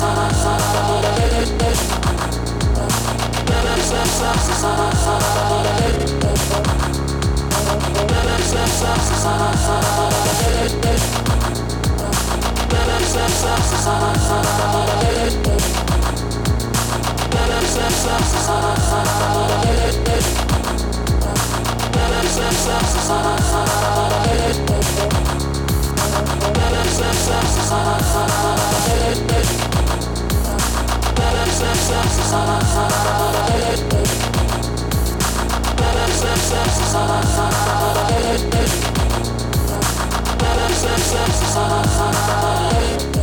Sana sana sana sana sana